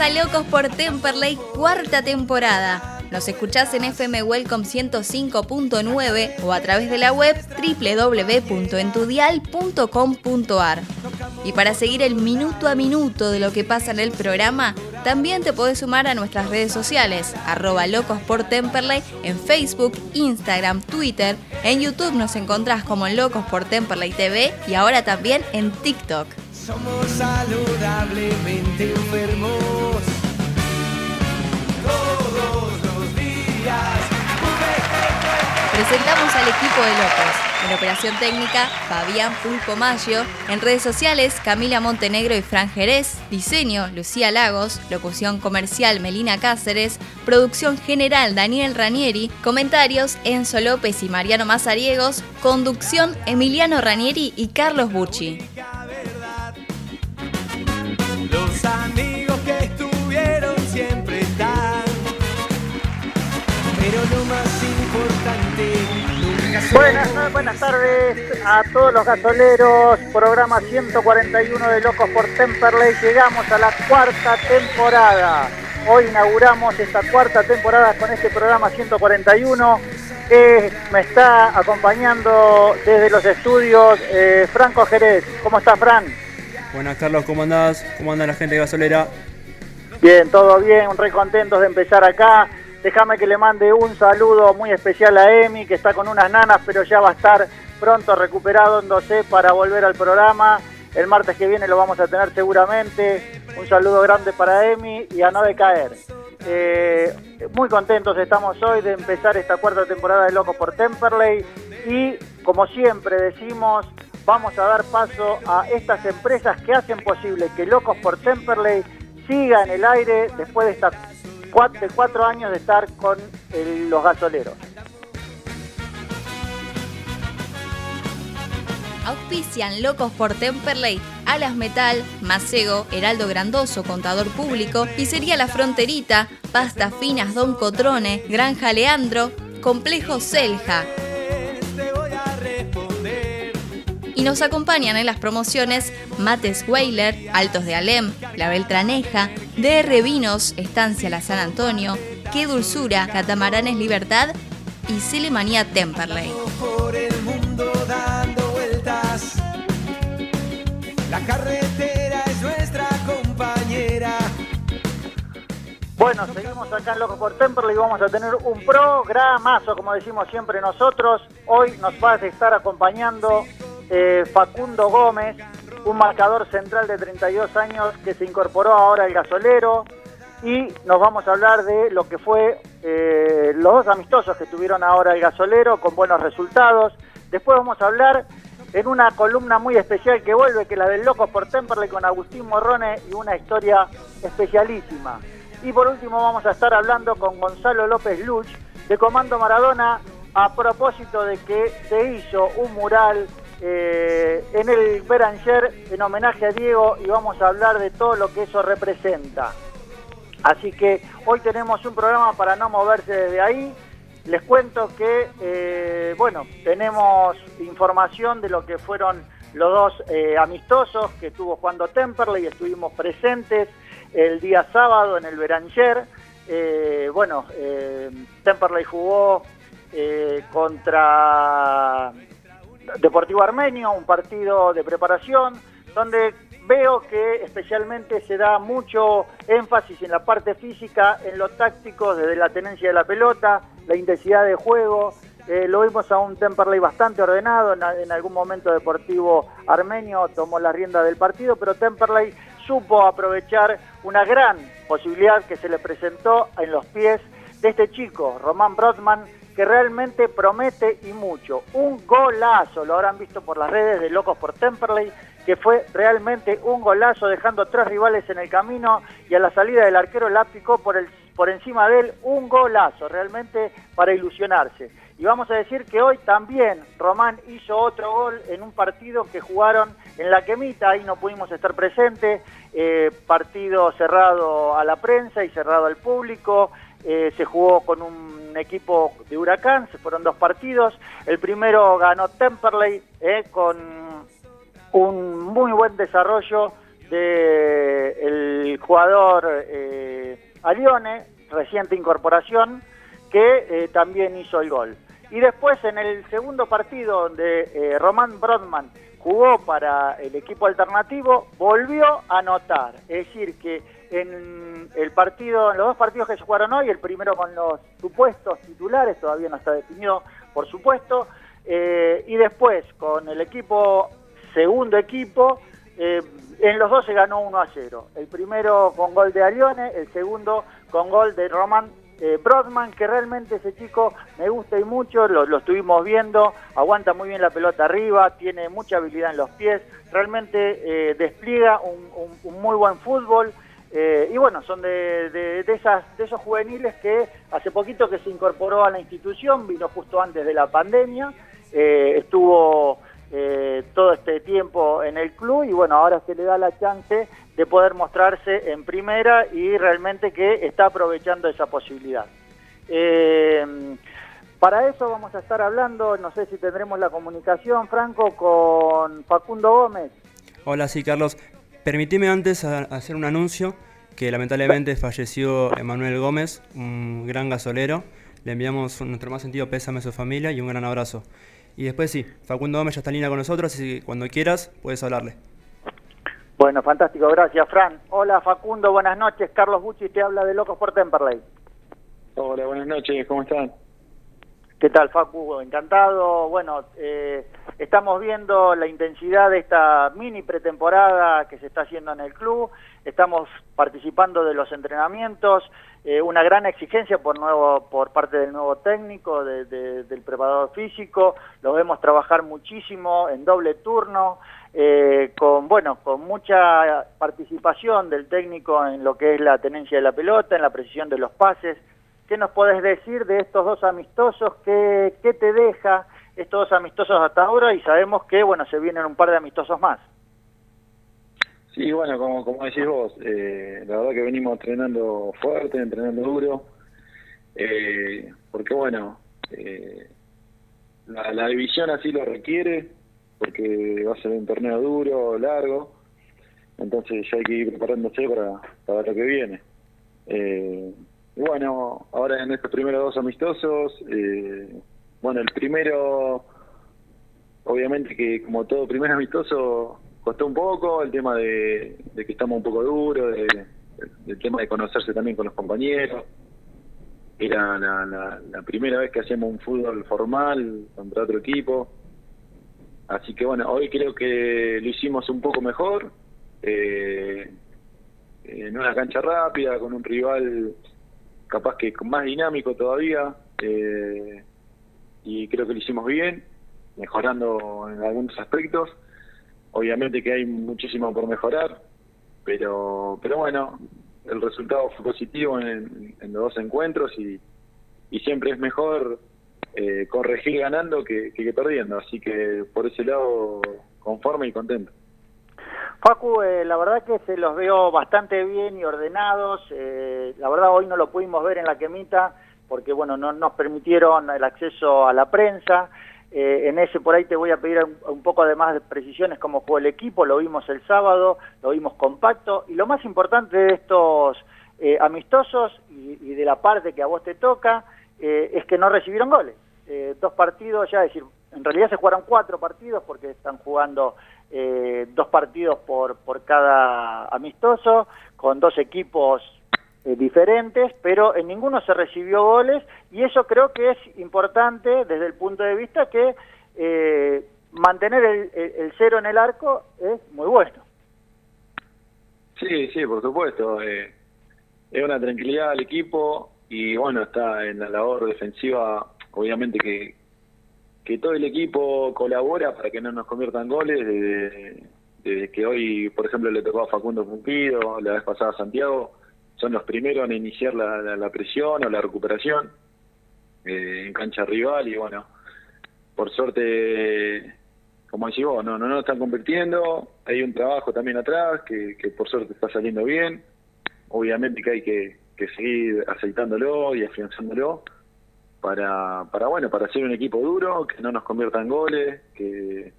A Locos por Temperley, cuarta temporada. Nos escuchás en FM Welcome 105.9 o a través de la web www.entudial.com.ar. Y para seguir el minuto a minuto de lo que pasa en el programa, también te podés sumar a nuestras redes sociales, arroba locos por Temperley en Facebook, Instagram, Twitter. En YouTube nos encontrás como Locos por Temperley TV y ahora también en TikTok. Somos saludablemente enfermos. Todos los días. Presentamos al equipo de Locos. En operación técnica, Fabián Pulpo Maggio. En redes sociales, Camila Montenegro y Fran Jerez. Diseño, Lucía Lagos. Locución comercial, Melina Cáceres. Producción general, Daniel Ranieri. Comentarios, Enzo López y Mariano Mazariegos. Conducción, Emiliano Ranieri y Carlos Bucci. Pero lo más importante nunca Buenas, buenas tardes a todos los gasoleros, programa 141 de Locos por Temperley, llegamos a la cuarta temporada. Hoy inauguramos esta cuarta temporada con este programa 141 que me está acompañando desde los estudios eh, Franco Jerez. ¿Cómo estás, Fran? Buenas Carlos, ¿cómo andás? ¿Cómo anda la gente de gasolera? Bien, todo bien, re contentos de empezar acá. Déjame que le mande un saludo muy especial a Emi, que está con unas nanas, pero ya va a estar pronto recuperándose para volver al programa. El martes que viene lo vamos a tener seguramente. Un saludo grande para Emi y a no decaer. Eh, muy contentos estamos hoy de empezar esta cuarta temporada de Locos por Temperley y como siempre decimos, vamos a dar paso a estas empresas que hacen posible que Locos por Temperley siga en el aire después de, esta, cuat- de cuatro años de estar con el- los gasoleros. Auspician Locos por Temperley, Alas Metal, Macego, Heraldo Grandoso, Contador Público, Pizzería La Fronterita, Pastas Finas Don Cotrone, Granja Leandro, Complejo Selja. Y nos acompañan en las promociones Mates Weiler, Altos de Alem, La Beltraneja, DR Vinos, Estancia La San Antonio, Qué Dulzura, Catamaranes Libertad y Celemanía Temperley. La carretera es nuestra compañera. Bueno, seguimos acá en Locos por Temperley y vamos a tener un programazo, como decimos siempre nosotros. Hoy nos va a estar acompañando eh, Facundo Gómez, un marcador central de 32 años que se incorporó ahora al gasolero. Y nos vamos a hablar de lo que fue eh, los dos amistosos que tuvieron ahora el gasolero con buenos resultados. Después vamos a hablar en una columna muy especial que vuelve, que es la del Locos por Temperley con Agustín Morrone y una historia especialísima. Y por último vamos a estar hablando con Gonzalo López Luch de Comando Maradona a propósito de que se hizo un mural eh, en el Beranger en homenaje a Diego y vamos a hablar de todo lo que eso representa. Así que hoy tenemos un programa para no moverse desde ahí. Les cuento que, eh, bueno, tenemos información de lo que fueron los dos eh, amistosos que estuvo jugando Temperley, estuvimos presentes el día sábado en el Beranger. Eh, bueno, Temperley jugó contra Deportivo Armenio, un partido de preparación, donde veo que especialmente se da mucho énfasis en la parte física, en lo táctico, desde la tenencia de la pelota, la intensidad de juego. Eh, lo vimos a un Temperley bastante ordenado, en, en algún momento Deportivo Armenio tomó la rienda del partido, pero Temperley supo aprovechar una gran posibilidad que se le presentó en los pies de este chico, Román Brodman, que realmente promete y mucho. Un golazo, lo habrán visto por las redes de Locos por Temperley, que fue realmente un golazo, dejando tres rivales en el camino y a la salida del arquero la picó por, el, por encima de él, un golazo, realmente para ilusionarse. Y vamos a decir que hoy también Román hizo otro gol en un partido que jugaron en la Quemita, ahí no pudimos estar presentes, eh, partido cerrado a la prensa y cerrado al público, eh, se jugó con un equipo de Huracán, se fueron dos partidos, el primero ganó Temperley eh, con un muy buen desarrollo del jugador Alione, reciente incorporación, que también hizo el gol. Y después en el segundo partido donde eh, Román Brodman jugó para el equipo alternativo, volvió a anotar. Es decir, que en el partido, en los dos partidos que se jugaron hoy, el primero con los supuestos titulares, todavía no está definido, por supuesto, eh, y después con el equipo, segundo equipo, eh, en los dos se ganó 1 a 0. El primero con gol de Arione, el segundo con gol de Román eh, Brodman, que realmente ese chico me gusta y mucho, lo, estuvimos viendo, aguanta muy bien la pelota arriba, tiene mucha habilidad en los pies, realmente despliega un, muy buen fútbol. Eh, y bueno, son de, esas, de esos juveniles que hace poquito que se incorporó a la institución, vino justo antes de la pandemia, estuvo todo este tiempo en el club y bueno, ahora se le da la chance de poder mostrarse en primera y realmente que está aprovechando esa posibilidad. Eh, para eso vamos a estar hablando, no sé si tendremos la comunicación, Franco, con Facundo Gómez. Hola, sí, Carlos. Permitime antes hacer un anuncio que lamentablemente falleció Emanuel Gómez, un gran gasolero. Le enviamos nuestro más sentido pésame a su familia y un gran abrazo. Y después sí, Facundo Gómez ya está en línea con nosotros, y cuando quieras puedes hablarle. Bueno, fantástico, gracias, Fran. Hola, Facundo, buenas noches. Carlos Bucci te habla de Locos por Temperley. Hola, buenas noches, ¿cómo están? ¿Qué tal, Facu? Encantado. Bueno, eh, estamos viendo la intensidad de esta mini pretemporada que se está haciendo en el club. Estamos participando de los entrenamientos. Eh, una gran exigencia por nuevo por parte del nuevo técnico, del preparador físico. Lo vemos trabajar muchísimo en doble turno. Eh, con bueno con mucha participación del técnico en lo que es la tenencia de la pelota, en la precisión de los pases. ¿Qué nos podés decir de estos dos amistosos? ¿Qué, te deja estos dos amistosos hasta ahora? Y sabemos que bueno se vienen un par de amistosos más. Sí, bueno, como, como decís vos, eh, la verdad que venimos entrenando fuerte, entrenando duro, eh, porque bueno, la, la división así lo requiere, porque va a ser un torneo duro, largo, entonces ya hay que ir preparándose para, para lo que viene. Bueno, ahora en estos primeros dos amistosos, eh, bueno, el primero, obviamente que como todo primer amistoso, costó un poco el tema de, que estamos un poco duros, de, el tema de conocerse también con los compañeros. Era la, la primera vez que hacíamos un fútbol formal contra otro equipo Así que bueno, hoy creo que lo hicimos un poco mejor, eh, en una cancha rápida, con un rival capaz que más dinámico todavía, eh, y creo que lo hicimos bien, mejorando en algunos aspectos. Obviamente que hay muchísimo por mejorar, pero, pero bueno, el resultado fue positivo en, los dos encuentros y, y siempre es mejor eh, corregir ganando que, que, perdiendo. Así que por ese lado, conforme y contento. Facu, eh, la verdad que se los veo bastante bien y ordenados. Eh, la verdad hoy no lo pudimos ver en la quemita porque bueno no nos permitieron el acceso a la prensa. Eh, en ese por ahí te voy a pedir un, poco de más precisiones cómo fue el equipo. Lo vimos el sábado, lo vimos compacto y lo más importante de estos amistosos y, y, de la parte que a vos te toca es que no recibieron goles. Eh, dos partidos ya, decir, en realidad se jugaron cuatro partidos porque están jugando eh, dos partidos por, por cada amistoso, con dos equipos eh, diferentes, pero en ninguno se recibió goles y eso creo que es importante desde el punto de vista que mantener el, el, cero en el arco es muy bueno. Sí, sí, por supuesto. es una tranquilidad al equipo y bueno, está en la labor defensiva obviamente que, que todo el equipo colabora para que no nos conviertan goles, desde, que hoy, por ejemplo, le tocó a Facundo Pumpido, la vez pasada a Santiago, son los primeros en iniciar la, presión o la recuperación. eh, en cancha rival y bueno, por suerte, como decís vos, no, no nos están convirtiendo, hay un trabajo también atrás que, que por suerte está saliendo bien, obviamente que hay que, que seguir aceitándolo y afianzándolo para, para bueno, para ser un equipo duro, que no nos convierta en goles, que,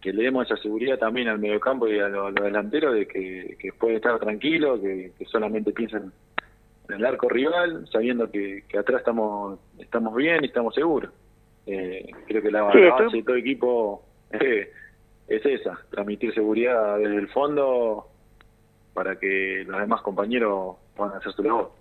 que le demos esa seguridad también al mediocampo y a los delanteros de que, que puede estar tranquilo, que, que solamente piensan en el arco rival, sabiendo que, que atrás estamos estamos bien y estamos seguros. Eh, creo que la, Sí, la estoy- base de todo equipo eh, es esa, transmitir seguridad desde el fondo para que los demás compañeros puedan hacer su labor.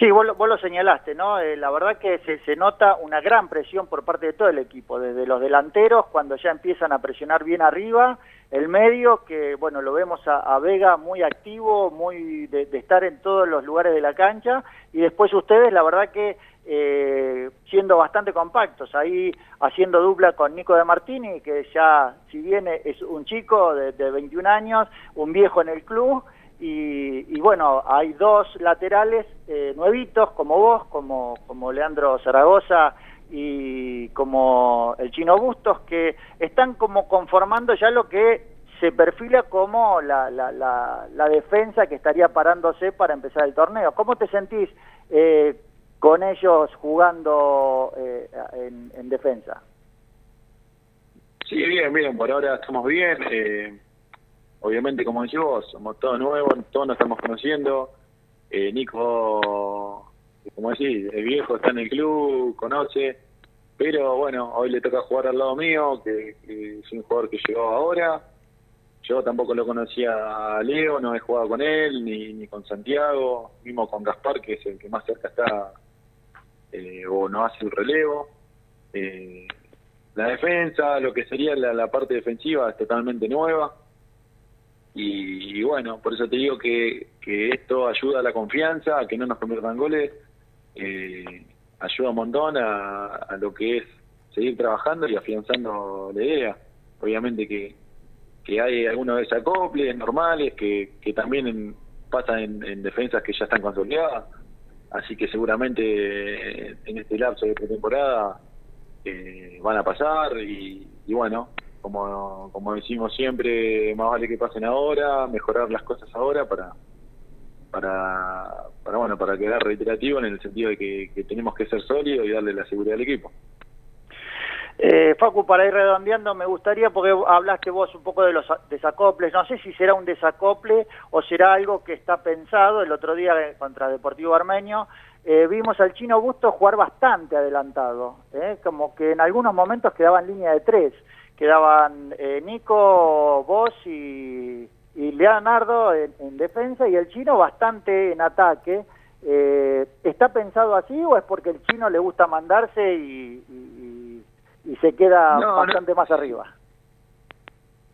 Sí, vos, lo- vos lo señalaste, ¿no? Eh, la verdad que se, se nota una gran presión por parte de todo el equipo, desde los delanteros, cuando ya empiezan a presionar bien arriba, el medio, que bueno, lo vemos a, a Vega muy activo, muy de, de estar en todos los lugares de la cancha, y después ustedes, la verdad que eh, siendo bastante compactos, ahí haciendo dupla con Nico de Martini, que ya, si bien es un chico de, de 21 años, un viejo en el club, y, y bueno, hay dos laterales eh, nuevitos como vos, como, como Leandro Zaragoza y como el Chino Bustos, que están como conformando ya lo que se perfila como la, la, la, la defensa que estaría parándose para empezar el torneo. ¿Cómo te sentís eh, con ellos jugando eh, en, en defensa? Sí, bien, bien, por ahora estamos bien. Obviamente, como decís vos, somos todos nuevos, todos nos estamos conociendo. Eh, Nico, como decís, el viejo está en el club, conoce, pero bueno, hoy le toca jugar al lado mío, que, que es un jugador que llegó ahora. Yo tampoco lo conocía a Leo, no he jugado con él, ni, ni con Santiago, mismo con Gaspar, que es el que más cerca está eh, o no hace el relevo. Eh, la defensa, lo que sería la, la parte defensiva es totalmente nueva. Y, bueno, por eso te digo que, que esto ayuda a la confianza, a que no nos conviertan goles, eh, ayuda un montón a, a lo que es seguir trabajando y afianzando la idea. Obviamente que, que hay algunos desacoples normales que, que también en- pasan en, en defensas que ya están consolidadas, así que seguramente eh, en este lapso de pretemporada eh, van a pasar y bueno, como, como decimos siempre, más vale que pasen ahora, mejorar las cosas ahora para para, bueno para quedar reiterativo en el sentido de que, que tenemos que ser sólidos y darle la seguridad al equipo. Eh, Facu, para ir redondeando, me gustaría, porque hablaste vos un poco de los desacoples, no sé si será un desacople o será algo que está pensado. El otro día eh, contra Deportivo Armenio eh, vimos al chino Busto jugar bastante adelantado, eh, como que en algunos momentos quedaba en línea de tres. Quedaban eh, Nico, vos y, y Leonardo en, en defensa y el chino bastante en ataque. Eh, ¿Está pensado así o es porque el chino le gusta mandarse y, y- y se queda No, no. bastante más arriba?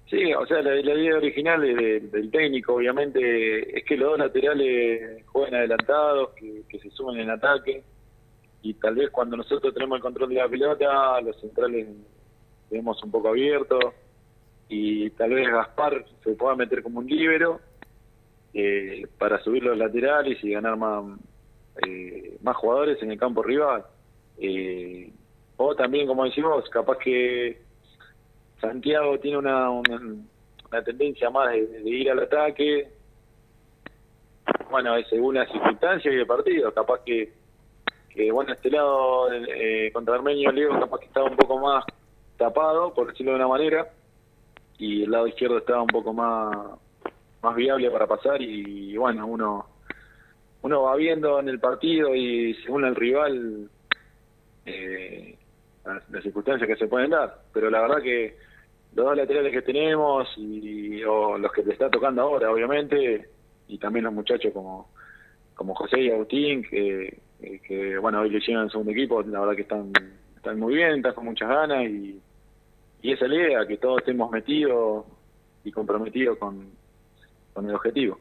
Sí, o sea, la, la idea original de- de- del técnico, obviamente, es que los dos laterales jueguen adelantados, que, que se sumen en ataque, y tal vez cuando nosotros tenemos el control de la pelota, los centrales vemos un poco abiertos, y tal vez Gaspar se pueda meter como un líbero eh, para subir los laterales y ganar más, eh, más jugadores en el campo rival. Eh, o también, como decimos, capaz que Santiago tiene una, una, una tendencia más de, ir al ataque. Bueno, según las circunstancias y el partido. Capaz que, que bueno, este lado eh, contra Armenio Leo capaz que estaba un poco más tapado, por decirlo de una manera, y el lado izquierdo estaba un poco más, más viable para pasar y, bueno, uno uno va viendo en el partido y según el rival eh, las, las circunstancias que se pueden dar. Pero la verdad que los dos laterales que tenemos y o los que te está tocando ahora, obviamente, y también los muchachos como como José y Agustín, que, que bueno, hoy hicieron en el segundo equipo, la verdad que están, están muy bien, están con muchas ganas y, y esa es la idea, que todos estemos metidos y comprometidos con, con el objetivo.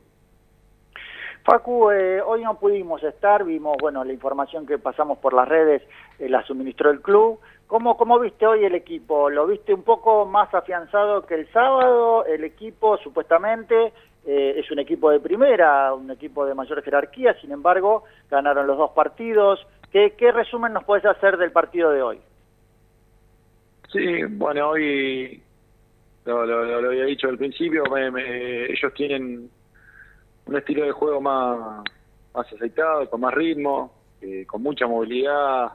Facu, eh, hoy no pudimos estar, vimos, bueno, la información que pasamos por las redes, eh, la suministró el club. ¿Cómo, ¿Cómo viste hoy el equipo? ¿Lo viste un poco más afianzado que el sábado? El equipo, supuestamente, eh, es un equipo de primera, un equipo de mayor jerarquía, sin embargo, ganaron los dos partidos. ¿Qué, qué resumen nos puedes hacer del partido de hoy? Sí, bueno, hoy lo, lo, lo había dicho al principio, me, me, ellos tienen un estilo de juego más, más aceitado, con más ritmo, eh, con mucha movilidad.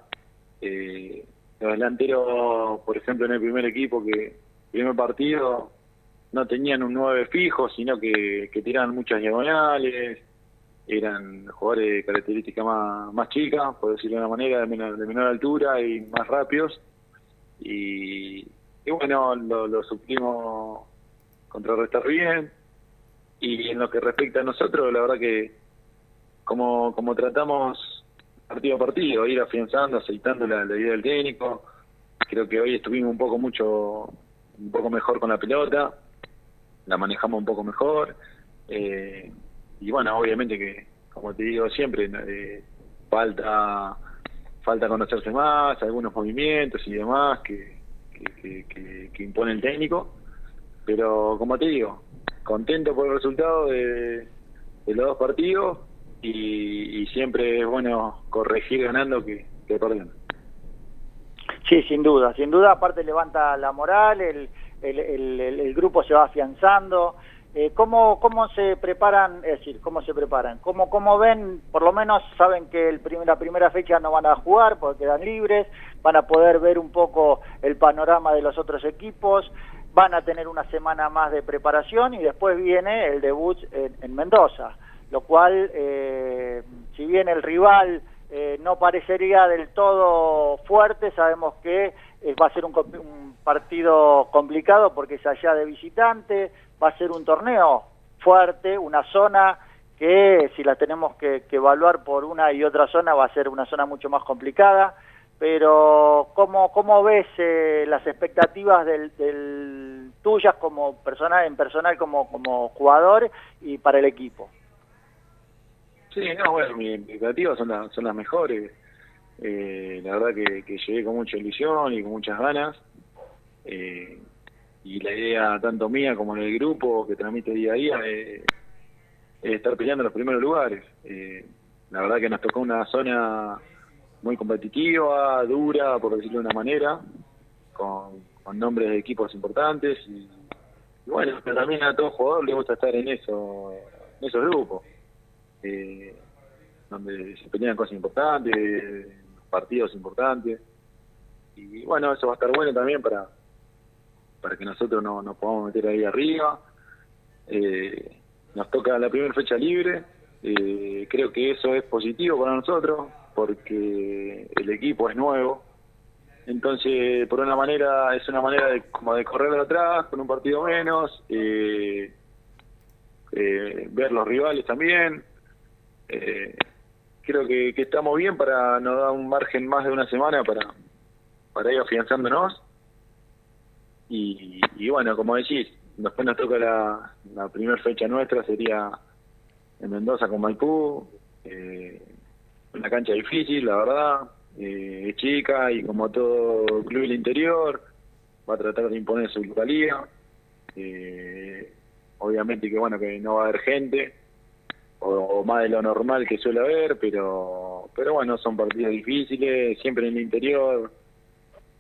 Eh, los delanteros, por ejemplo, en el primer equipo, que primer partido no tenían un 9 fijo, sino que, que tiraban muchas diagonales, eran jugadores de características más, más chicas, por decirlo de una manera, de menor, de menor altura y más rápidos. Y, bueno, lo, suplimos contrarrestar bien. Y en lo que respecta a nosotros, la verdad que como, como tratamos partido a partido, ir afianzando, aceitando la, la idea del técnico, creo que hoy estuvimos un poco mucho, un poco mejor con la pelota, la manejamos un poco mejor. Eh, y bueno, obviamente que, como te digo siempre, eh, falta falta conocerse más, algunos movimientos y demás que, que, que, que, impone el técnico. Pero como te digo, contento por el resultado de, los dos partidos y, y, siempre es bueno corregir ganando que, que perdiendo. Sí, sin duda, sin duda, aparte levanta la moral, el, el, el, el grupo se va afianzando. Eh, ¿cómo, ¿Cómo se preparan? Es decir, ¿cómo se preparan? ¿Cómo, cómo ven? Por lo menos saben que el prim la primera fecha no van a jugar porque quedan libres, van a poder ver un poco el panorama de los otros equipos, van a tener una semana más de preparación y después viene el debut en, en Mendoza, lo cual, eh, si bien el rival eh, no parecería del todo fuerte, sabemos que eh, va a ser un, un, partido complicado porque es allá de visitante, va a ser un torneo fuerte, una zona que si la tenemos que, evaluar por una y otra zona va a ser una zona mucho más complicada, pero ¿cómo, cómo ves eh, las expectativas del, del, tuyas como personal, en personal como, como jugador y para el equipo? Sí, no, bueno, mis expectativas son, la, son las mejores. Eh, la verdad que, que, llegué con mucha ilusión y con muchas ganas. Eh, y la idea tanto mía como del grupo que transmite día a día es, es estar peleando en los primeros lugares. Eh, la verdad que nos tocó una zona muy competitiva, dura, por decirlo de una manera, con, nombres de equipos importantes y, y, bueno, pero también a todo jugador le gusta estar en eso, en esos grupos, eh, donde se pelean cosas importantes, partidos importantes y bueno, eso va a estar bueno también para para que nosotros no nos podamos meter ahí arriba. Eh, nos toca la primera fecha libre, eh, creo que eso es positivo para nosotros porque el equipo es nuevo. Entonces, por una manera, es una manera de, como de correr de atrás con un partido menos, eh, eh, ver los rivales también. Eh, creo que, que, estamos bien para nos da un margen más de una semana para, para ir afianzándonos. Y, y bueno, como decís, después nos toca la, la primera fecha nuestra, sería en Mendoza con Maipú, eh, una cancha difícil, la verdad, eh, es chica y como todo club del interior, va a tratar de imponer su localía, eh, obviamente que bueno, que no va a haber gente, o, más de lo normal que suele haber, pero, pero bueno, son partidos difíciles, siempre en el interior,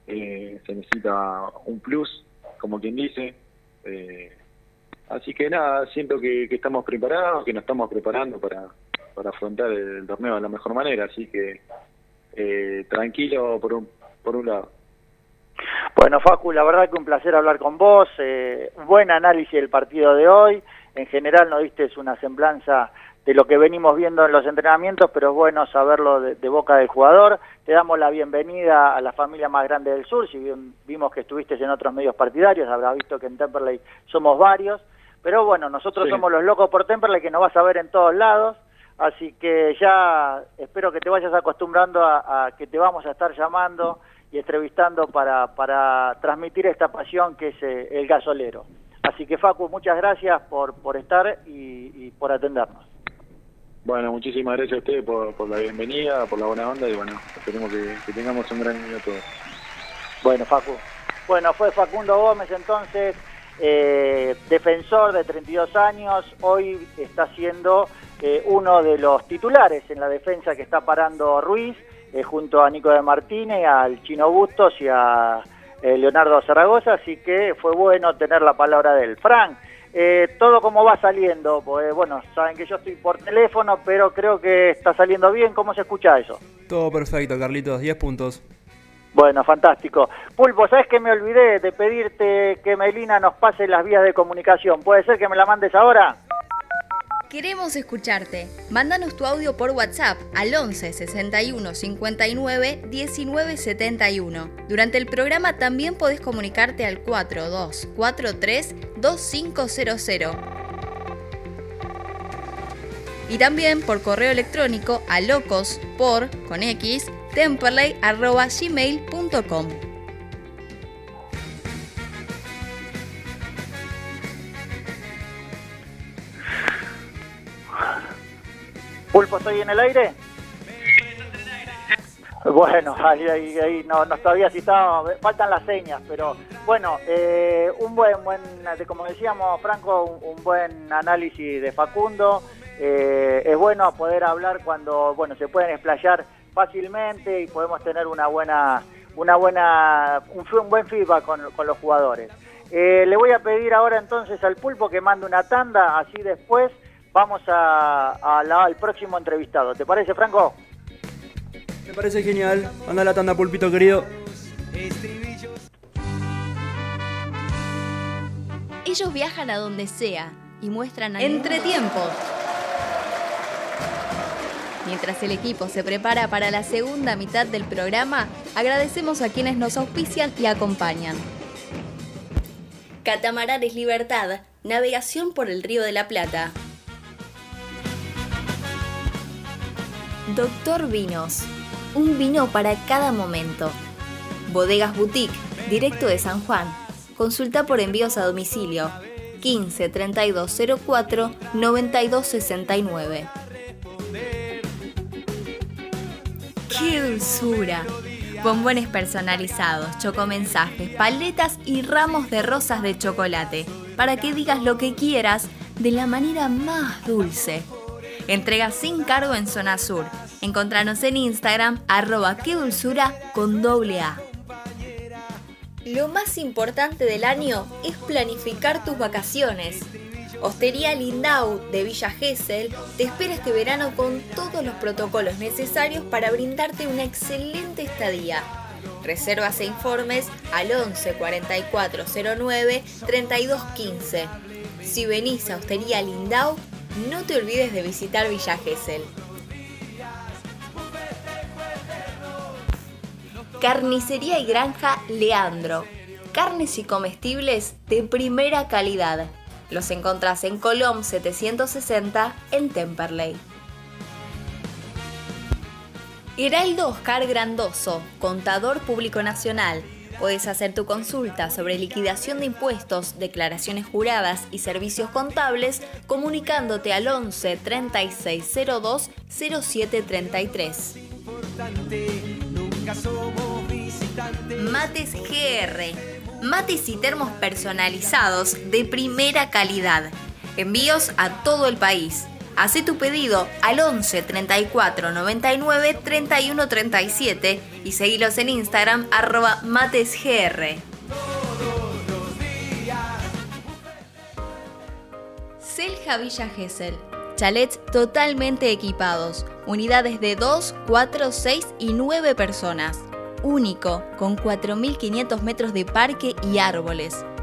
eh, se necesita un plus, como quien dice. Eh, así que nada, siento que, que, estamos preparados, que nos estamos preparando para, para afrontar el, el torneo de la mejor manera, así que eh, tranquilo por un, por un lado. Bueno, Facu, la verdad que un placer hablar con vos, eh, buen análisis del partido de hoy, en general nos diste una semblanza de lo que venimos viendo en los entrenamientos, pero es bueno saberlo de, de, boca del jugador. Te damos la bienvenida a la familia más grande del sur, si bien vimos que estuviste en otros medios partidarios, habrás visto que en Temperley somos varios, pero bueno, nosotros sí. somos los locos por Temperley que nos vas a ver en todos lados, así que ya espero que te vayas acostumbrando a, a que te vamos a estar llamando y entrevistando para, para transmitir esta pasión que es eh, el gasolero. Así que Facu, muchas gracias por, por estar y, y por atendernos. Bueno, muchísimas gracias a ustedes por, la bienvenida, por la buena onda y bueno, esperemos que, tengamos un gran año todos. Bueno, Facu. Bueno, fue Facundo Gómez entonces, eh, defensor de 32 años, hoy está siendo eh, uno de los titulares en la defensa que está parando Ruiz eh, junto a Nico de Martínez, al Chino Bustos y a eh, Leonardo Zaragoza, así que fue bueno tener la palabra de él. Frank, eh, todo como va saliendo, pues bueno, saben que yo estoy por teléfono, pero creo que está saliendo bien, ¿cómo se escucha eso? Todo perfecto, Carlitos, 10 puntos. Bueno, fantástico. Pulpo, ¿sabes que me olvidé de pedirte que Melina nos pase las vías de comunicación? ¿Puede ser que me la mandes ahora? Queremos escucharte. Mándanos tu audio por WhatsApp al 11 61 59 19 71. Durante el programa también podés comunicarte al 4243 2500. Y también por correo electrónico a locos por con x temperley.gmail.com. Pulpo, ¿estoy en el aire? Bueno, ahí, ahí, ahí no, no todavía si estaba, faltan las señas, pero bueno, eh, un buen, buen, como decíamos Franco, un, buen análisis de Facundo. Eh, es bueno poder hablar cuando, bueno, se pueden explayar fácilmente y podemos tener una buena, una buena, un, buen feedback con, con los jugadores. Eh, le voy a pedir ahora entonces al pulpo que mande una tanda, así después vamos a, a la- al próximo entrevistado. ¿Te parece, Franco? Me parece genial. Anda la tanda, pulpito querido. Ellos viajan a donde sea y muestran entretiempo. Mientras el equipo se prepara para la segunda mitad del programa, agradecemos a quienes nos auspician y acompañan. Catamaranes Libertad, navegación por el Río de la Plata. Doctor Vinos, un vino para cada momento. Bodegas Boutique, directo de San Juan. Consulta por envíos a domicilio 15 3204 9269. ¡Qué dulzura! Bombones personalizados, chocomensajes, paletas y ramos de rosas de chocolate para que digas lo que quieras de la manera más dulce. Entrega sin cargo en Zona Sur. Encontranos en Instagram arroba qué dulzura con doble A. Lo más importante del año es planificar tus vacaciones. Hostería Lindau de Villa Gesell te espera este verano con todos los protocolos necesarios para brindarte una excelente estadía. Reservas e informes al 11 44 09 32 15. Si venís a Hostería Lindau, no te olvides de visitar Villa Gesell. Carnicería y Granja Leandro. Carnes y comestibles de primera calidad. Los encontrás en Colom 760 en Temperley. Heraldo Oscar Grandoso, contador público nacional. Puedes hacer tu consulta sobre liquidación de impuestos, declaraciones juradas y servicios contables comunicándote al 11 3602 0733. Mates GR. Mates y termos personalizados de primera calidad. Envíos a todo el país. Haz tu pedido al 11 34 99 31 37 y seguilos en Instagram arroba matesgr. Selja Villa Gesell. Chalets totalmente equipados. Unidades de 2, 4, 6 y 9 personas. Único, con 4.500 metros de parque y árboles.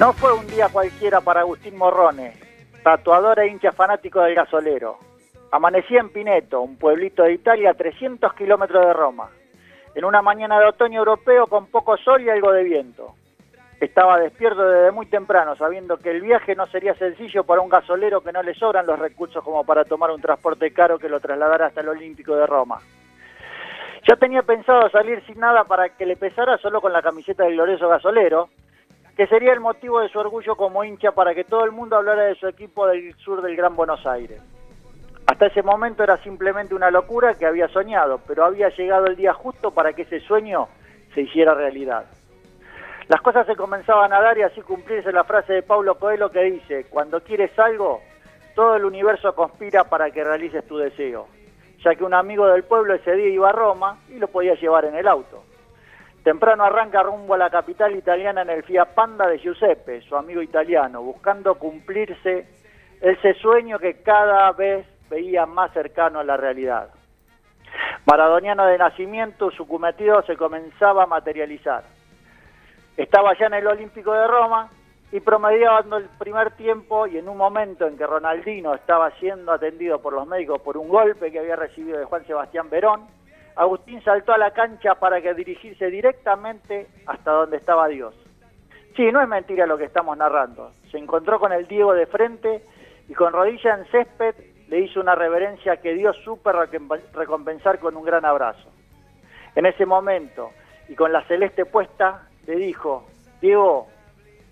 No fue un día cualquiera para Agustín Morrone, tatuador e hincha fanático del gasolero. Amanecía en Pineto, un pueblito de Italia a 300 kilómetros de Roma, en una mañana de otoño europeo con poco sol y algo de viento. Estaba despierto desde muy temprano, sabiendo que el viaje no sería sencillo para un gasolero que no le sobran los recursos como para tomar un transporte caro que lo trasladara hasta el Olímpico de Roma. Ya tenía pensado salir sin nada para que le pesara solo con la camiseta del glorioso gasolero, que sería el motivo de su orgullo como hincha para que todo el mundo hablara de su equipo del sur del Gran Buenos Aires. Hasta ese momento era simplemente una locura que había soñado, pero había llegado el día justo para que ese sueño se hiciera realidad. Las cosas se comenzaban a dar y así cumplirse la frase de Pablo Coelho que dice, cuando quieres algo, todo el universo conspira para que realices tu deseo, ya que un amigo del pueblo ese día iba a Roma y lo podía llevar en el auto. Temprano arranca rumbo a la capital italiana en el Fiat Panda de Giuseppe, su amigo italiano, buscando cumplirse ese sueño que cada vez veía más cercano a la realidad. Maradoniano de nacimiento, su cometido se comenzaba a materializar. Estaba ya en el Olímpico de Roma y promediando el primer tiempo y en un momento en que Ronaldino estaba siendo atendido por los médicos por un golpe que había recibido de Juan Sebastián Verón, Agustín saltó a la cancha para que dirigirse directamente hasta donde estaba Dios. Sí, no es mentira lo que estamos narrando. Se encontró con el Diego de frente y con rodilla en césped le hizo una reverencia que Dios supo recompensar con un gran abrazo. En ese momento, y con la celeste puesta, le dijo, Diego,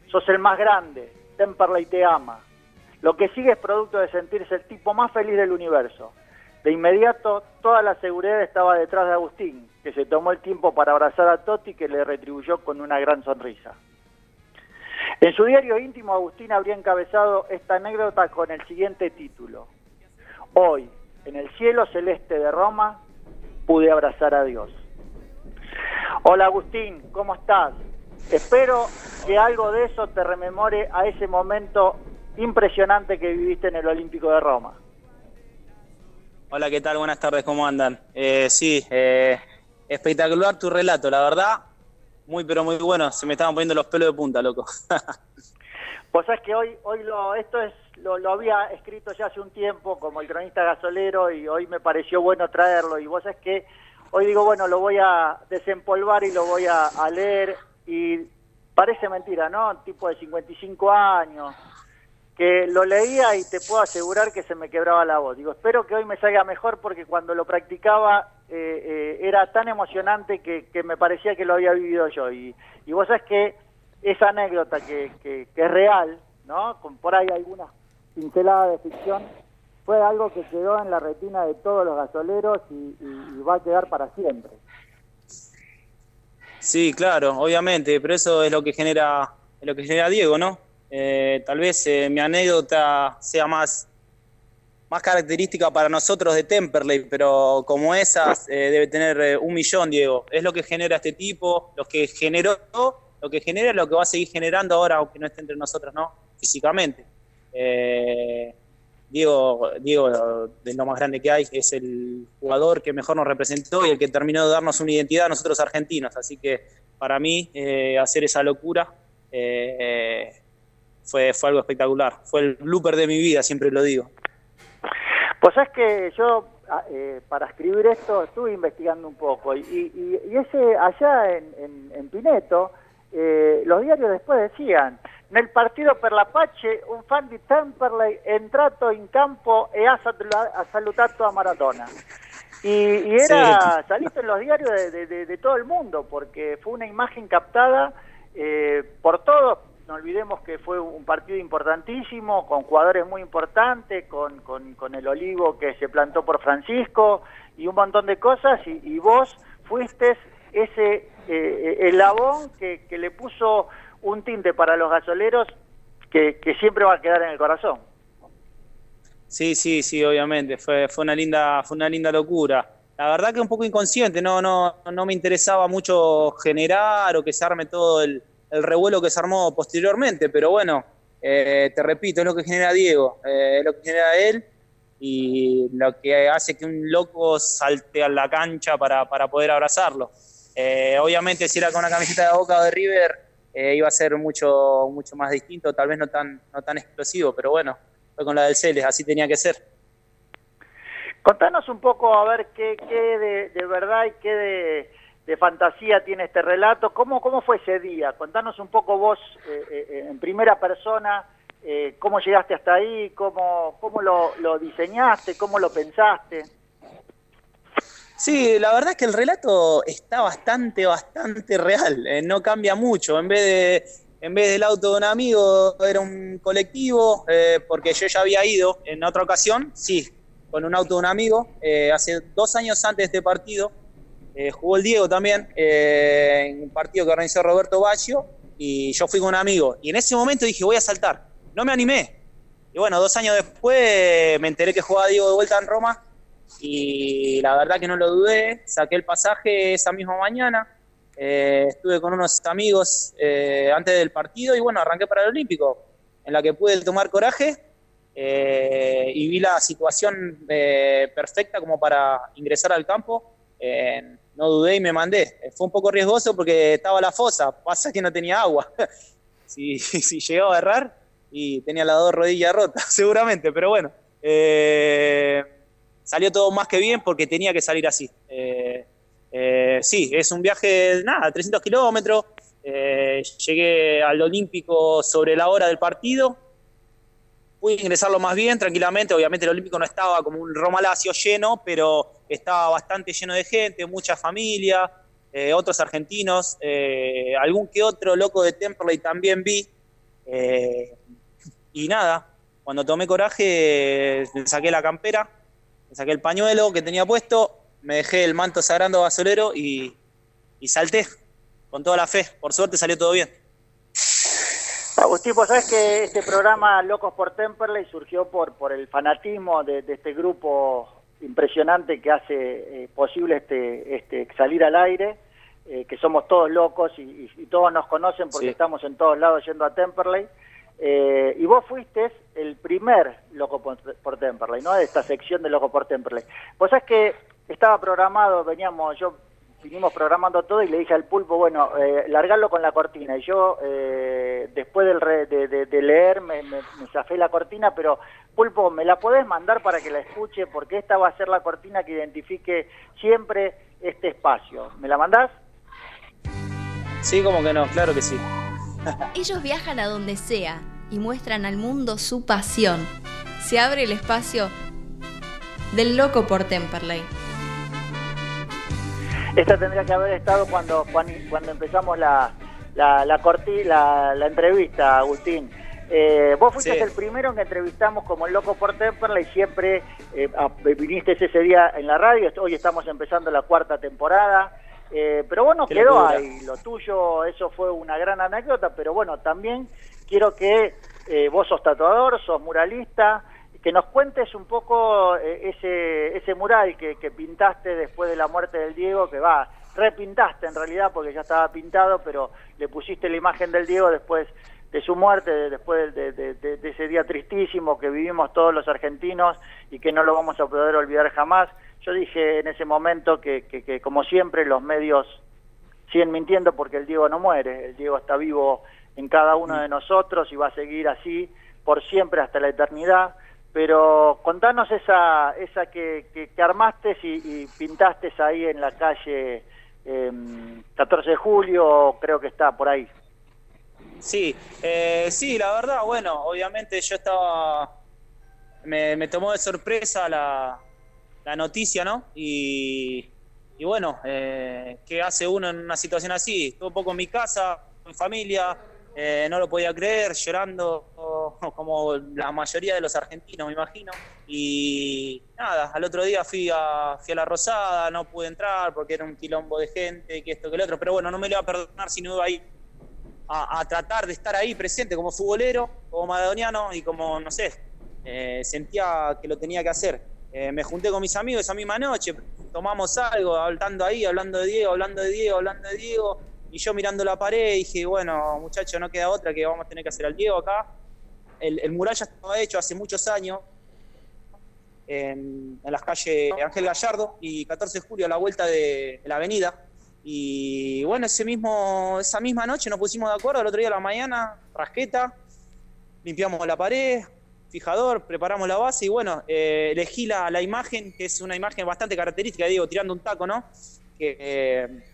sos el más grande, Temperley te ama. Lo que sigue es producto de sentirse el tipo más feliz del universo. De inmediato, toda la seguridad estaba detrás de Agustín, que se tomó el tiempo para abrazar a Totti, que le retribuyó con una gran sonrisa. En su diario íntimo, Agustín habría encabezado esta anécdota con el siguiente título. Hoy, en el cielo celeste de Roma, pude abrazar a Dios. Hola Agustín, ¿cómo estás? Espero que algo de eso te rememore a ese momento impresionante que viviste en el Olímpico de Roma. Hola, ¿qué tal? Buenas tardes, ¿cómo andan? Eh, sí, eh, espectacular tu relato, la verdad. Muy, pero muy bueno. Se me estaban poniendo los pelos de punta, loco. Pues sabés que hoy, hoy lo, esto es, lo, había escrito ya hace un tiempo como el cronista gasolero y hoy me pareció bueno traerlo. Y vos sabés que hoy digo, bueno, lo voy a desempolvar y lo voy a, a leer. Y parece mentira, ¿no? Tipo de 55 años, que lo leía y te puedo asegurar que se me quebraba la voz. Digo, espero que hoy me salga mejor porque cuando lo practicaba eh, eh, era tan emocionante que, que me parecía que lo había vivido yo. Y, y vos sabés que esa anécdota que, que, que es real, ¿no? Con por ahí algunas pinceladas de ficción, fue algo que quedó en la retina de todos los gasoleros y, va a quedar para siempre. Sí, claro, obviamente, pero eso es lo que genera, lo que genera Diego, ¿no? Eh, tal vez eh, mi anécdota sea más, más característica para nosotros de Temperley, pero como esas eh, debe tener un millón, Diego. Es lo que genera este tipo, lo que generó, lo que genera es lo que va a seguir generando ahora, aunque no esté entre nosotros, ¿no? Físicamente. Diego, Diego, de lo más grande que hay, es el jugador que mejor nos representó y el que terminó de darnos una identidad a nosotros argentinos. Así que para mí, hacer esa locura fue, fue algo espectacular. Fue el blooper de mi vida, siempre lo digo. Pues es que yo, a- eh, para escribir esto, estuve investigando un poco y, y- y ese allá en, en- en Pineto, eh, los diarios después decían, nel partito per la pace un fan di Temperley è entrato in campo e ha, salu- ha salutato a Maradona. Y, y era, saliste en los diarios de, de- de- de todo el mundo, porque fue una imagen captada eh, por todos. No olvidemos que fue un partido importantísimo, con jugadores muy importantes, con, con- el olivo que se plantó por Francisco y un montón de cosas, y, y vos fuiste ese eh, eslabón que, que le puso un tinte para los gasoleros que, que siempre va a quedar en el corazón. Sí, sí, sí, obviamente. Fue, fue una linda, fue una linda locura. La verdad que un poco inconsciente, no, no, no me interesaba mucho generar o que se arme todo el, el revuelo que se armó posteriormente, pero bueno, eh, te repito, es lo que genera Diego, eh, es lo que genera él y lo que hace que un loco salte a la cancha para, para poder abrazarlo. Eh, obviamente si era con una camiseta de Boca o de River iba a ser mucho, mucho más distinto, tal vez no tan, no tan explosivo, pero bueno, fue con la del Celes, así tenía que ser. Contanos un poco a ver qué, qué de, de verdad y qué de, de fantasía tiene este relato. ¿Cómo, ¿Cómo fue ese día? Contanos un poco vos eh, eh, en primera persona, eh, cómo llegaste hasta ahí, cómo, cómo lo, diseñaste, cómo lo pensaste. Sí, la verdad es que el relato está bastante, bastante real, eh, no cambia mucho. En vez de, en vez del auto de un amigo, era un colectivo, eh, porque yo ya había ido en otra ocasión, sí, con un auto de un amigo. eh, hace dos años antes de este partido, eh, jugó el Diego también, eh, en un partido que organizó Roberto Baggio, y yo fui con un amigo. Y en ese momento dije, voy a saltar. No me animé. Y bueno, dos años después me enteré que jugaba Diego de vuelta en Roma y la verdad que no lo dudé, saqué el pasaje esa misma mañana, eh, estuve con unos amigos antes del partido y bueno, arranqué para el Olímpico, en la que pude tomar coraje y vi la situación perfecta como para ingresar al campo. Eh, no dudé y me mandé. Fue un poco riesgoso porque estaba la fosa, pasa que no tenía agua. si, si llegaba a errar y tenía las dos rodillas rotas, seguramente, pero bueno. Eh, salió todo más que bien porque tenía que salir así. Eh, eh, sí, es un viaje, nada, 300 kilómetros. Eh, llegué al Olímpico sobre la hora del partido. Pude ingresarlo más bien, tranquilamente. Obviamente el Olímpico no estaba como un Roma Lazio lleno, pero estaba bastante lleno de gente, mucha familia, eh, otros argentinos, eh, algún que otro loco de Temperley también vi. Eh, y nada, cuando tomé coraje, le saqué la campera, me saqué el pañuelo que tenía puesto, me dejé el manto sagrando basolero y, salté con toda la fe. Por suerte salió todo bien. Agustín, vos sabés que este programa Locos por Temperley surgió por, por el fanatismo de este grupo impresionante que hace eh, posible este, este salir al aire, eh, que somos todos locos y, y- y todos nos conocen porque Sí. estamos en todos lados yendo a Temperley. Eh, y vos fuiste el primer Loco por, por Temperley, ¿no? De esta sección de Loco por Temperley. Vos sabés que estaba programado, veníamos, yo vinimos programando todo y le dije al pulpo, bueno, eh, largarlo con la cortina. Y yo, eh, después del re- de, de- de leer, me, me, me zafé la cortina, pero pulpo, ¿me la podés mandar para que la escuche? Porque esta va a ser la cortina que identifique siempre este espacio. ¿Me la mandás? Sí, como que no, claro que sí. Ellos viajan a donde sea y muestran al mundo su pasión. Se abre el espacio del loco por Temperley. Esta tendría que haber estado cuando cuando, empezamos la, la, la, corti- la, la entrevista, Agustín. Eh, vos fuiste Sí. el primero que entrevistamos como el loco por Temperley, siempre eh, a- viniste ese día en la radio, hoy estamos empezando la cuarta temporada, eh, pero bueno, quedó locura. ahí, lo tuyo, eso fue una gran anécdota, pero bueno, también quiero que eh, vos sos tatuador, sos muralista, que nos cuentes un poco eh, ese, ese mural que, que pintaste después de la muerte del Diego, que va, repintaste en realidad porque ya estaba pintado, pero le pusiste la imagen del Diego después de su muerte, de- después de, de- de- de ese día tristísimo que vivimos todos los argentinos y que no lo vamos a poder olvidar jamás. Yo dije en ese momento que, que- que, como siempre los medios siguen mintiendo porque el Diego no muere, el Diego está vivo en cada uno de nosotros y va a seguir así por siempre hasta la eternidad. Pero contanos esa, esa que, que, armaste y, y pintaste ahí en la calle em, 14 de julio, creo que está por ahí. Sí, eh, sí, la verdad, bueno, obviamente yo estaba, me, me tomó de sorpresa la, la noticia, ¿no? Y, y bueno, eh, ¿qué hace uno en una situación así? Estuve un poco en mi casa, en familia, eh, no lo podía creer, llorando como la mayoría de los argentinos, me imagino. Y nada, al otro día fui a, fui a la Rosada, no pude entrar porque era un quilombo de gente, que esto, que lo otro, pero bueno, no me lo iba a perdonar si no iba ahí a, tratar de estar ahí presente como futbolero, como maradoniano y como, no sé, eh, sentía que lo tenía que hacer. Eh, me junté con mis amigos esa misma noche, tomamos algo, hablando ahí, hablando de Diego, hablando de Diego, hablando de Diego, y yo mirando la pared dije, bueno, muchachos, no queda otra que vamos a tener que hacer al Diego acá. El, el mural ya estaba hecho hace muchos años, en, en las calles Ángel Gallardo y 14 de julio a la vuelta de, la avenida. Y bueno, ese mismo, esa misma noche nos pusimos de acuerdo, el otro día a la mañana, rasqueta, limpiamos la pared, fijador, preparamos la base y bueno, eh, elegí la, la imagen, que es una imagen bastante característica, digo, tirando un taco, ¿no? Que, eh,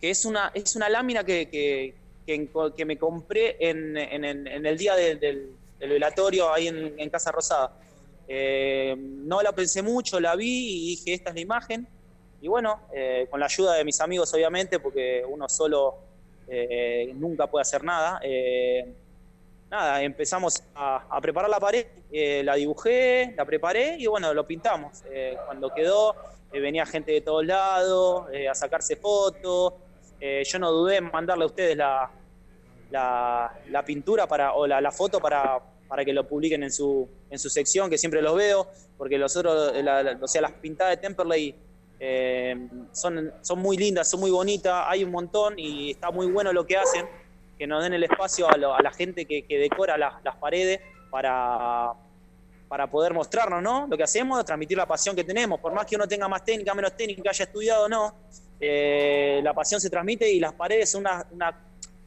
que es, una, es una lámina que, que, que, que me compré en, en- en- el día de- del, del velatorio ahí en, en Casa Rosada. Eh, no la pensé mucho, la vi y dije, esta es la imagen. Y bueno, eh, con la ayuda de mis amigos, obviamente, porque uno solo eh, nunca puede hacer nada. eh, nada, empezamos a, a preparar la pared, eh, la dibujé, la preparé y bueno, lo pintamos. Eh, cuando quedó, venía gente de todos lados a sacarse fotos. Eh, yo no dudé en mandarle a ustedes la, la, la pintura para, o la, la foto para, para que lo publiquen en su, en su sección, que siempre los veo, porque los otros, la- la- o sea, las pintadas de Temperley eh, son, son muy lindas, son muy bonitas, hay un montón y está muy bueno lo que hacen, que nos den el espacio a, lo- a la gente que, que decora las, las paredes para, para poder mostrarnos, ¿no? Lo que hacemos, transmitir la pasión que tenemos, por más que uno tenga más técnica, menos técnica, haya estudiado no, eh, la pasión se transmite y las paredes son una, una,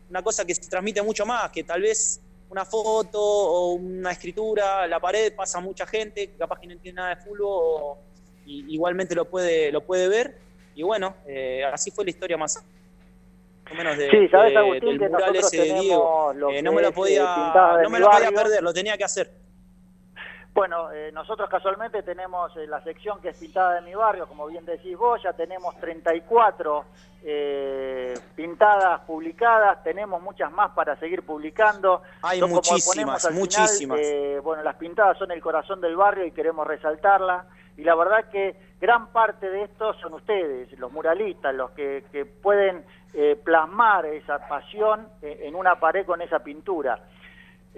una cosa que se transmite mucho más, que tal vez una foto o una escritura, la pared pasa a mucha gente, capaz que no entiende nada de fútbol, o- y igualmente lo puede, lo puede ver, y bueno, eh, así fue la historia más o menos de, Sí, sabes, de- Agustín, del que mural nosotros ese de Diego. Eh, no me lo es, eh, podía, de no me lo podía perder, lo tenía que hacer. Bueno, eh, nosotros casualmente tenemos eh, la sección que es pintada de mi barrio, como bien decís vos, ya tenemos 34 eh, pintadas publicadas, tenemos muchas más para seguir publicando. Hay como muchísimas, al final, muchísimas. eh, bueno, las pintadas son el corazón del barrio y queremos resaltarlas. Y la verdad que gran parte de esto son ustedes, los muralistas, los que, que pueden eh, plasmar esa pasión eh, en una pared con esa pintura.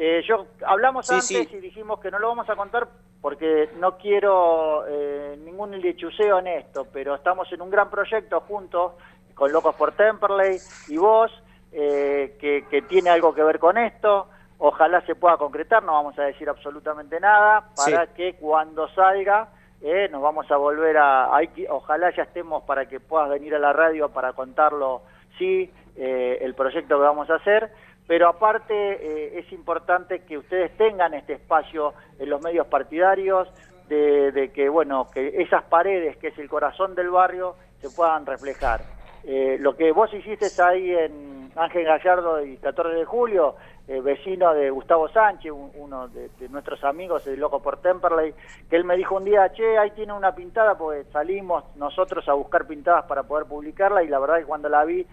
Eh, yo hablamos Sí, antes sí. y dijimos que no lo vamos a contar porque no quiero eh, ningún lechuceo en esto, pero estamos en un gran proyecto juntos con Locos por Temperley y vos, eh, que, que tiene algo que ver con esto. ojalá se pueda concretar, no vamos a decir absolutamente nada, para que cuando salga eh, nos vamos a volver a, ojalá ya estemos para que puedas venir a la radio para contarlo, sí, eh, el proyecto que vamos a hacer, pero aparte eh, es importante que ustedes tengan este espacio en los medios partidarios, de, que, bueno, que esas paredes, que es el corazón del barrio, se puedan reflejar. lo que vos hiciste ahí en Ángel Gallardo y 14 de julio, eh, vecino de Gustavo Sánchez, uno de, nuestros amigos, el loco por Temperley, que él me dijo un día, che, ahí tiene una pintada, porque salimos nosotros a buscar pintadas para poder publicarla y la verdad es que cuando la vi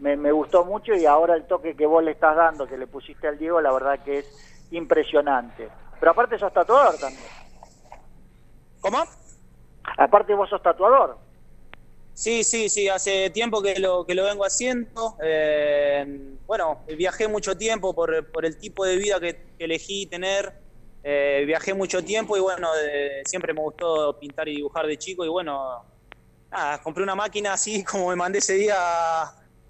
me, gustó mucho y ahora el toque que vos le estás dando, que le pusiste al Diego, la verdad que es impresionante. Pero aparte sos tatuador también. ¿Cómo? Aparte vos sos tatuador. Sí, sí, sí, hace tiempo que lo, que lo vengo haciendo. Eh, bueno, viajé mucho tiempo por, el tipo de vida que, elegí tener. Eh, viajé mucho tiempo y bueno, siempre me gustó pintar y dibujar de chico y bueno, nada, compré una máquina así como me mandé ese día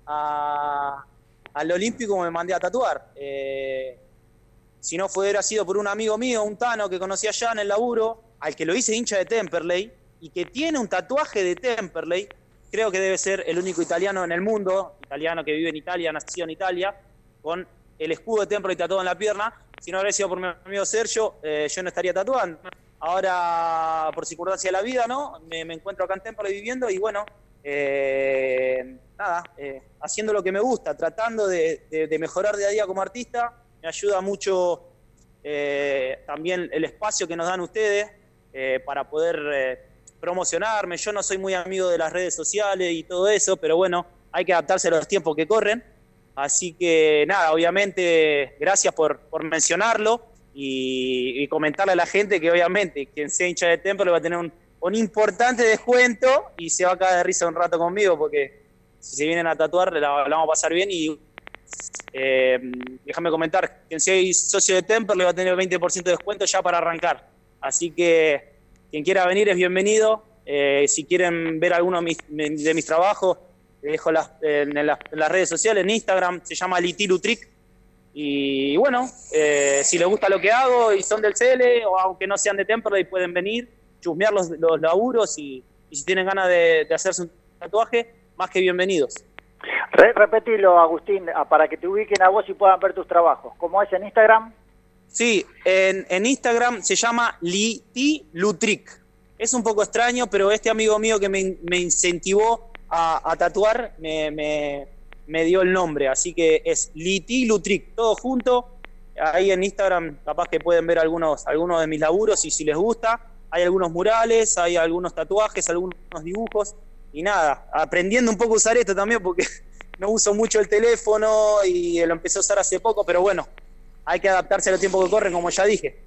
al Olímpico, me mandé a tatuar. Eh, si no fuera sido por un amigo mío, un Tano que conocí allá en el laburo, al que lo hice hincha de Temperley, y que tiene un tatuaje de Temperley, creo que debe ser el único italiano en el mundo, italiano que vive en Italia, nacido en Italia, con el escudo de Temperley tatuado en la pierna. Si no hubiera sido por mi amigo Sergio, eh, yo no estaría tatuando. Ahora, por circunstancia de la vida, ¿no? Me, encuentro acá en Temperley viviendo y bueno, eh, nada, eh, haciendo lo que me gusta, tratando de, mejorar día a día como artista. Me ayuda mucho también el espacio que nos dan ustedes para poder promocionarme. Yo no soy muy amigo de las redes sociales y todo eso, pero bueno, hay que adaptarse a los tiempos que corren. Así que nada, obviamente, gracias por, mencionarlo y, comentarle a la gente que obviamente quien sea hincha de Templo va a tener un, importante descuento y se va a caer de risa un rato conmigo porque si se vienen a tatuar la, vamos a pasar bien y eh, déjame comentar, quien sea socio de Temper le va a tener 20% de descuento ya para arrancar. Así que quien quiera venir es bienvenido. Eh, si quieren ver alguno de mis, trabajos, les dejo en, las, redes sociales, en Instagram, se llama Litilutric. Y bueno, eh, si les gusta lo que hago y son del CL, o aunque no sean de Temperley, pueden venir, chusmear los, laburos y, si tienen ganas de, hacerse un tatuaje, más que bienvenidos. repetilo, Agustín, para que te ubiquen a vos y puedan ver tus trabajos. ¿Cómo es en Instagram? Sí, en, Instagram se llama Liti Lutric. Es un poco extraño, pero este amigo mío que me, incentivó a, tatuar me, dio el nombre. Así que es Liti Lutric, todo junto. Ahí en Instagram capaz que pueden ver algunos, algunos de mis laburos y si les gusta. Hay algunos murales, hay algunos tatuajes, algunos dibujos. Y nada, aprendiendo un poco a usar esto también porque no uso mucho el teléfono y lo empecé a usar hace poco, pero bueno, hay que adaptarse a los tiempos que corren, como ya dije.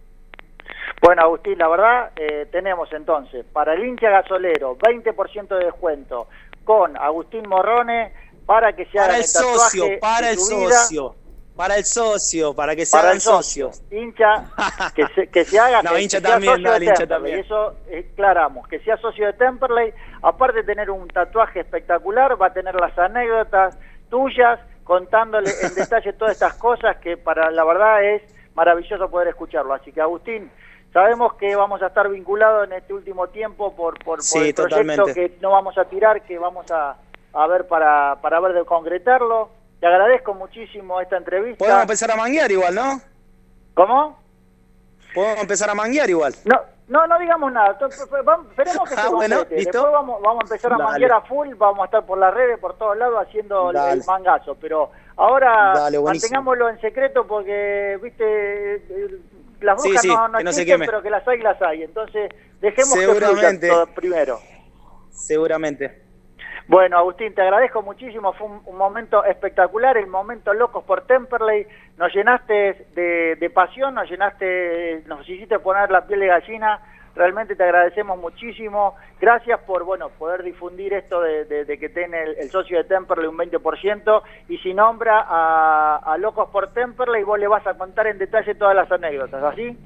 Bueno, Agustín, la verdad, eh, tenemos entonces para el hincha gasolero 20% de descuento con Agustín Morrone para que se haga el, socio, para el socio. Para el socio, para que se haga el socio. Hincha, que se, que se haga. no, hincha también, no, hincha también. Eso aclaramos, que sea socio de Temperley, aparte de tener un tatuaje espectacular, va a tener las anécdotas tuyas contándole en detalle todas estas cosas que para la verdad es maravilloso poder escucharlo. Así que Agustín, sabemos que vamos a estar vinculados en este último tiempo por, por, el proyecto que no vamos a tirar, que vamos a, a ver para, para ver de concretarlo. Te agradezco muchísimo esta entrevista. Podemos empezar a manguear igual, ¿no? ¿Cómo? Podemos empezar a manguear igual. No, no, no digamos nada. esperemos que se ah, Después vamos, vamos a empezar a manguear a full, vamos a estar por las redes, por todos lados, haciendo el mangazo. Pero ahora mantengámoslo en secreto porque, viste, las brujas no, no, existen, pero que las hay, las hay. Entonces, dejemos que primero. Seguramente. Bueno, Agustín, te agradezco muchísimo, fue un, momento espectacular, el momento locos por Temperley, nos llenaste de, pasión, nos llenaste, nos hiciste poner la piel de gallina, realmente te agradecemos muchísimo, gracias por, bueno, poder difundir esto de, que tiene el, socio de Temperley un 20%, y si nombra a, Locos por Temperley, vos le vas a contar en detalle todas las anécdotas, ¿así?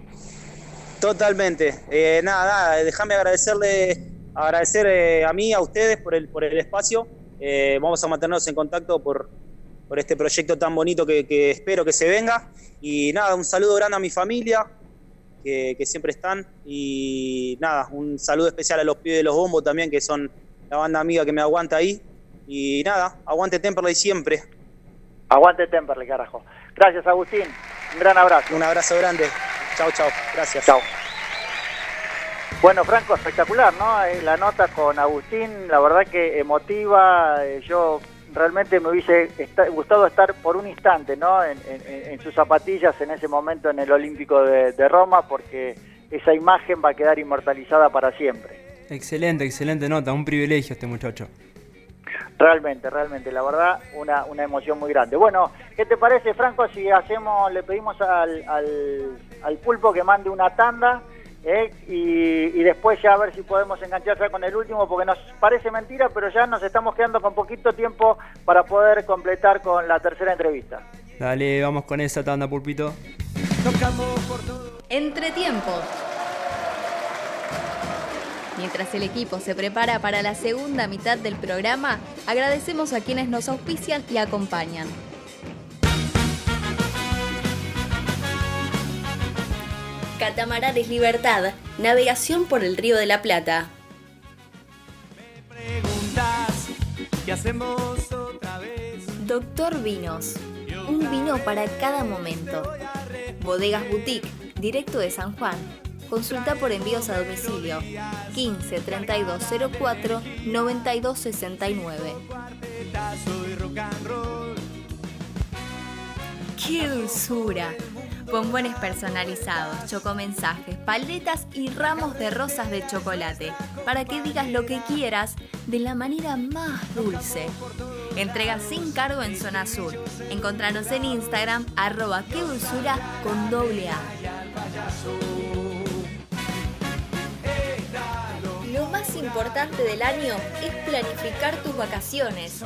Totalmente, eh, nada, nada, déjame agradecerle agradecer eh, a mí, a ustedes por el, por el espacio. Eh, vamos a mantenernos en contacto por, por este proyecto tan bonito que, que espero que se venga. Y nada, un saludo grande a mi familia, que, que siempre están. Y nada, un saludo especial a los pibes de los bombos también, que son la banda amiga que me aguanta ahí. Y nada, aguante Temperley siempre. Aguante Temperley, carajo. Gracias, Agustín. Un gran abrazo. Un abrazo grande. Chao, chao. Gracias. Chao. Bueno, Franco, espectacular, ¿no? Eh, La nota con Agustín, la verdad que emotiva. Eh, Yo realmente me hubiese gustado estar por un instante, ¿no? En, en- en sus zapatillas en ese momento en el Olímpico de, de Roma, porque esa imagen va a quedar inmortalizada para siempre. Excelente, excelente nota, un privilegio este muchacho. Realmente, realmente, la verdad, una, una emoción muy grande. Bueno, ¿qué te parece, Franco, si hacemos, le pedimos al, al, al pulpo que mande una tanda eh, y, y después ya a ver si podemos enganchar ya con el último, porque nos parece mentira, pero ya nos estamos quedando con poquito tiempo para poder completar con la tercera entrevista. Dale, vamos con esa tanda, pulpito. Entretiempo. Mientras el equipo se prepara para la segunda mitad del programa, agradecemos a quienes nos auspician y acompañan. Catamaranes Libertad, navegación por el Río de la Plata. Preguntas, ¿qué hacemos otra vez? Doctor Vinos, un vino para cada momento. Bodegas Boutique, directo de San Juan. Consulta por envíos a domicilio 15 3204 9269. Soy rock and roll. ¡Qué dulzura! Bombones personalizados, chocomensajes, paletas y ramos de rosas de chocolate para que digas lo que quieras de la manera más dulce. Entrega sin cargo en Zona Sur. Encontranos en Instagram arroba dulzura con doble A. Lo más importante del año es planificar tus vacaciones.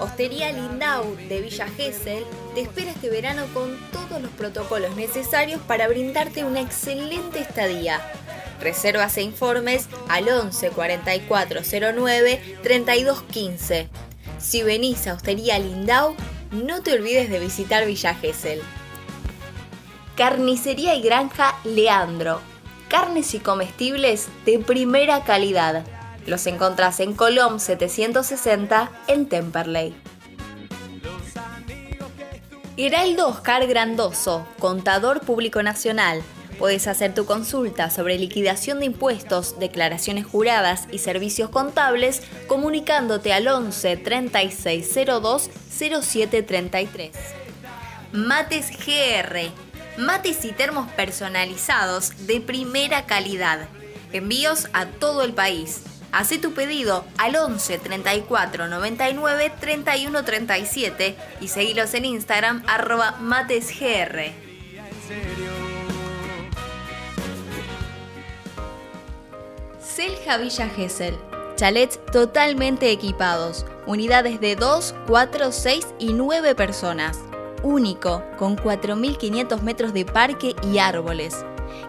Hostería Lindau de Villa Gesell te espera este verano con todos los protocolos necesarios para brindarte una excelente estadía. Reservas e informes al 11 44 09 32 15. Si venís a Hostería Lindau, no te olvides de visitar Villa Gesell. Carnicería y Granja Leandro. Carnes y comestibles de primera calidad. Los encontrás en Colom 760 en Temperley. Heraldo Oscar Grandoso, contador público nacional. Puedes hacer tu consulta sobre liquidación de impuestos, declaraciones juradas y servicios contables comunicándote al 11 3602 0733. Mates GR. Mates y termos personalizados de primera calidad. Envíos a todo el país. Hacé tu pedido al 11 34 99 31 37 y seguilos en Instagram arroba matesgr. Selja Villa Gesell. Chalets totalmente equipados. Unidades de 2, 4, 6 y 9 personas. Único, con 4.500 metros de parque y árboles.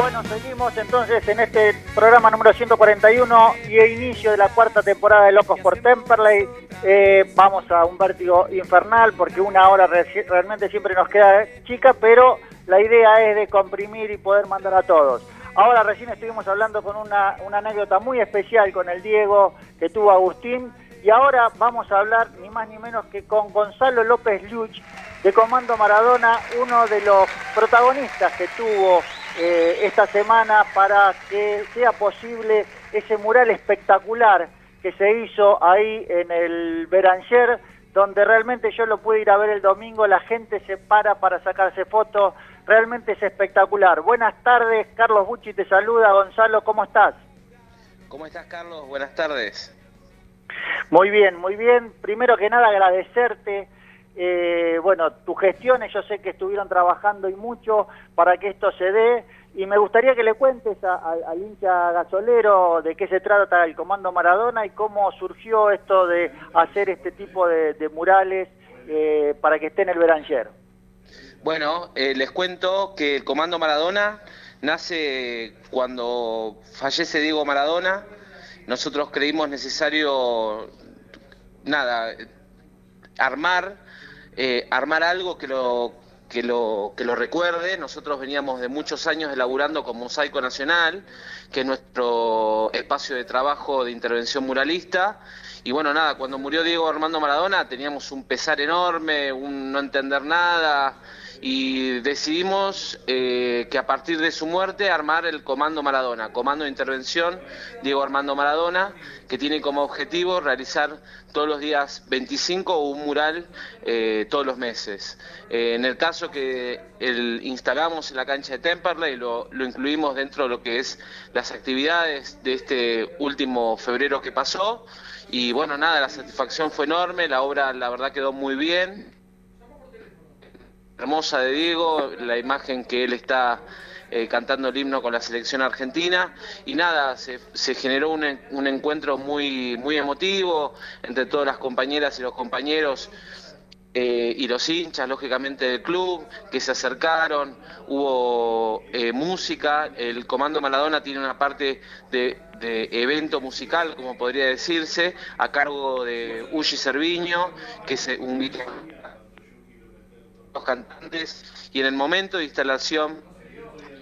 Bueno, seguimos entonces en este programa número 141 y el inicio de la cuarta temporada de Locos por Temperley. Eh, vamos a un vértigo infernal porque una hora re- realmente siempre nos queda chica, pero la idea es de comprimir y poder mandar a todos. Ahora recién estuvimos hablando con una, una anécdota muy especial con el Diego que tuvo Agustín y ahora vamos a hablar ni más ni menos que con Gonzalo López Luch de Comando Maradona, uno de los protagonistas que tuvo eh, esta semana para que sea posible ese mural espectacular que se hizo ahí en el Beranger, donde realmente yo lo pude ir a ver el domingo, la gente se para para sacarse fotos, realmente es espectacular. Buenas tardes, Carlos Bucci te saluda, Gonzalo, ¿cómo estás? ¿Cómo estás, Carlos? Buenas tardes. Muy bien, muy bien. Primero que nada agradecerte. Eh, bueno, tus gestiones, yo sé que estuvieron trabajando y mucho para que esto se dé. Y me gustaría que le cuentes al hincha gasolero de qué se trata el Comando Maradona y cómo surgió esto de hacer este tipo de, murales eh, para que esté en el Beranger. Bueno, eh, les cuento que el Comando Maradona nace cuando fallece Diego Maradona. Nosotros creímos necesario, nada, armar, eh, armar algo que lo, que, lo, que lo recuerde. Nosotros veníamos de muchos años elaborando con Mosaico Nacional, que es nuestro espacio de trabajo de intervención muralista. Y bueno, nada, cuando murió Diego Armando Maradona teníamos un pesar enorme, un no entender nada, y decidimos eh, que a partir de su muerte armar el Comando Maradona, Comando de Intervención Diego Armando Maradona, que tiene como objetivo realizar todos los días 25 un mural eh, todos los meses. Eh, en el caso que instalamos en la cancha de Temperley, lo, lo incluimos dentro de lo que es las actividades de este último febrero que pasó. Y bueno, nada, la satisfacción fue enorme, la obra la verdad quedó muy bien, hermosa de Diego, la imagen que él está eh, cantando el himno con la selección argentina y nada, se, generó un, encuentro muy, muy emotivo entre todas las compañeras y los compañeros. Eh, y los hinchas, lógicamente, del club, que se acercaron, hubo eh, música, el Comando Maradona tiene una parte de, evento musical, como podría decirse, a cargo de Uji Cerviño, que es un los cantantes y en el momento de instalación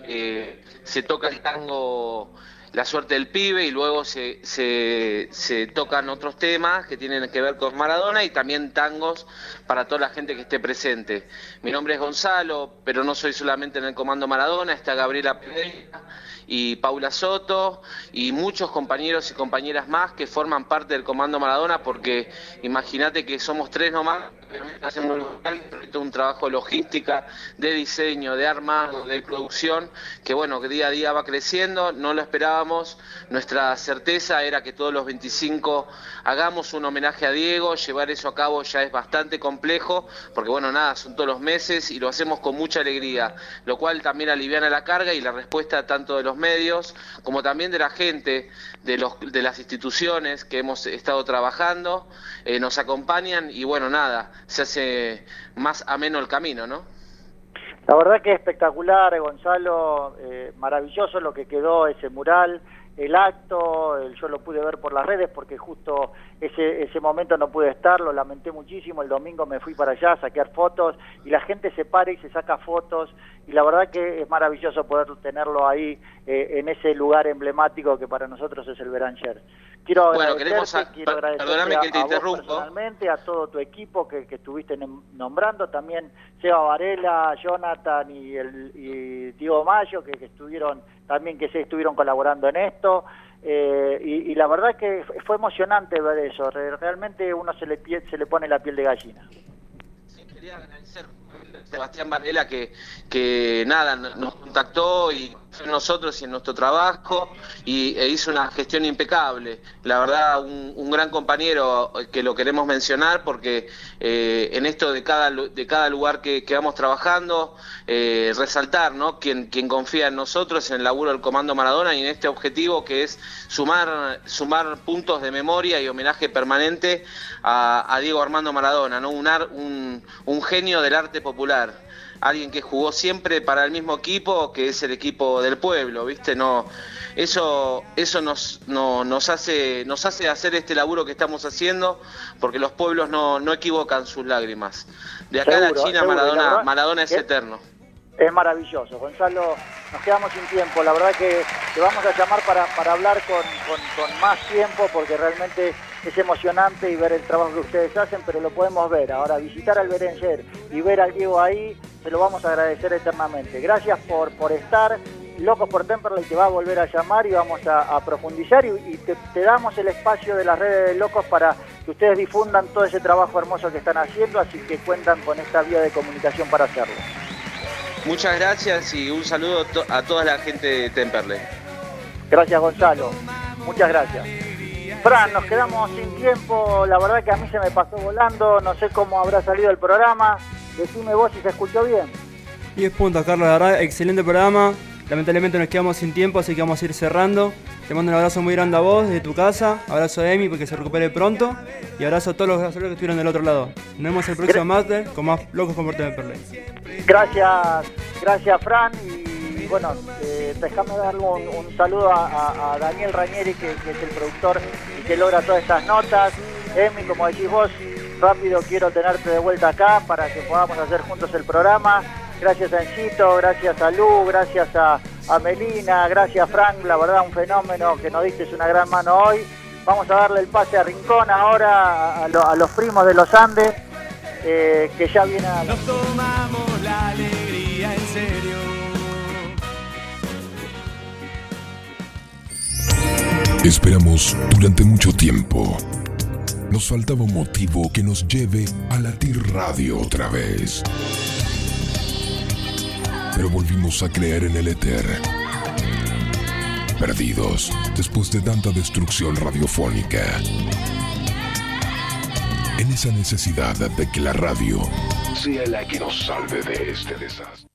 eh, se toca el tango La suerte del pibe y luego se, se, se, tocan otros temas que tienen que ver con Maradona y también tangos para toda la gente que esté presente. Mi nombre es Gonzalo, pero no soy solamente en el Comando Maradona, está Gabriela Pereira y Paula Soto y muchos compañeros y compañeras más que forman parte del Comando Maradona porque imagínate que somos tres nomás hacemos un trabajo de logística, de diseño, de armado, de producción, que bueno, que día a día va creciendo, no lo esperábamos, nuestra certeza era que todos los 25 hagamos un homenaje a Diego, llevar eso a cabo ya es bastante complejo, porque bueno, nada, son todos los meses y lo hacemos con mucha alegría, lo cual también aliviana la carga y la respuesta tanto de los medios como también de la gente, de, los, de las instituciones que hemos estado trabajando, eh, nos acompañan y bueno, nada, se hace más ameno el camino, ¿no? La verdad que es espectacular, Gonzalo, eh, maravilloso lo que quedó ese mural, el acto, yo lo pude ver por las redes porque justo ese, ese momento no pude estar, lo lamenté muchísimo, el domingo me fui para allá a saquear fotos y la gente se para y se saca fotos y la verdad que es maravilloso poder tenerlo ahí eh, en ese lugar emblemático que para nosotros es el Beranger. Quiero bueno, quiero que te a, personalmente, a todo tu equipo que, estuviste nombrando, también Seba Varela, Jonathan y, el, y Diego Mayo, que, estuvieron también que se estuvieron colaborando en esto. Eh, y, la verdad es que fue emocionante ver eso, realmente uno se le, se le pone la piel de gallina. Sí, quería agradecer Sebastián Varela que, que nada, nos contactó y en nosotros y en nuestro trabajo y e hizo una gestión impecable. La verdad, un, gran compañero que lo queremos mencionar porque eh, en esto de cada, de cada lugar que, vamos trabajando, eh, resaltar ¿no? Quien, quien confía en nosotros, en el laburo del Comando Maradona y en este objetivo que es sumar, sumar puntos de memoria y homenaje permanente a, Diego Armando Maradona, ¿no? un, un, un genio del arte popular alguien que jugó siempre para el mismo equipo, que es el equipo del pueblo, ¿viste? No, eso eso nos, nos, hace, nos hace hacer este laburo que estamos haciendo, porque los pueblos no, no equivocan sus lágrimas. De acá a la China, Maradona, Maradona es, eterno. Es maravilloso. Gonzalo, nos quedamos sin tiempo. La verdad que te vamos a llamar para, para hablar con, con más tiempo, porque realmente es emocionante y ver el trabajo que ustedes hacen, pero lo podemos ver. Ahora, visitar al Berenger y ver al Diego ahí, se lo vamos a agradecer eternamente. Gracias por, por estar. Locos por Temperley te va a volver a llamar y vamos a, profundizar y, te, damos el espacio de las redes de Locos para que ustedes difundan todo ese trabajo hermoso que están haciendo, así que cuentan con esta vía de comunicación para hacerlo. Muchas gracias y un saludo a toda la gente de Temperley. Gracias, Gonzalo. Muchas gracias. Fran, nos quedamos sin tiempo. La verdad que a mí se me pasó volando. No sé cómo habrá salido el programa. Decime vos si se escuchó bien. 10 puntos, Carlos, la verdad, excelente programa. Lamentablemente nos quedamos sin tiempo, así que vamos a ir cerrando. Te mando un abrazo muy grande a vos desde tu casa. Abrazo a Emi porque se recupere pronto. Y abrazo a todos los gasoleros que estuvieron del otro lado. Nos vemos el próximo martes con más locos con de Perley. Gracias, gracias, Fran. Y bueno, eh, déjame darle un, un saludo a, Daniel Rañeri, que, es el productor y que logra todas estas notas. Emi, como decís vos, rápido quiero tenerte de vuelta acá para que podamos hacer juntos el programa. Gracias a Encito, gracias a Lu, gracias a, Melina, gracias Frank, la verdad un fenómeno que nos diste una gran mano hoy. Vamos a darle el pase a Rincón ahora, a, lo- a los primos de los Andes, eh, que ya vienen a... Nos tomamos la alegría en serio. Esperamos durante mucho tiempo. Nos faltaba un motivo que nos lleve a latir radio otra vez. Pero volvimos a creer en el éter. Perdidos después de tanta destrucción radiofónica. En esa necesidad de que la radio sea la que nos salve de este desastre.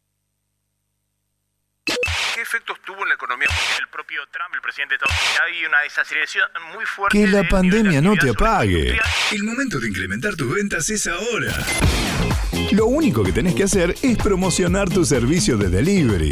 ¿Qué efectos tuvo en la economía el propio Trump, el presidente de Estados Unidos? Hay una desaceleración muy fuerte. Que la de- pandemia no te apague. El momento de incrementar tus ventas es ahora. Lo único que tenés que hacer es promocionar tu servicio de delivery.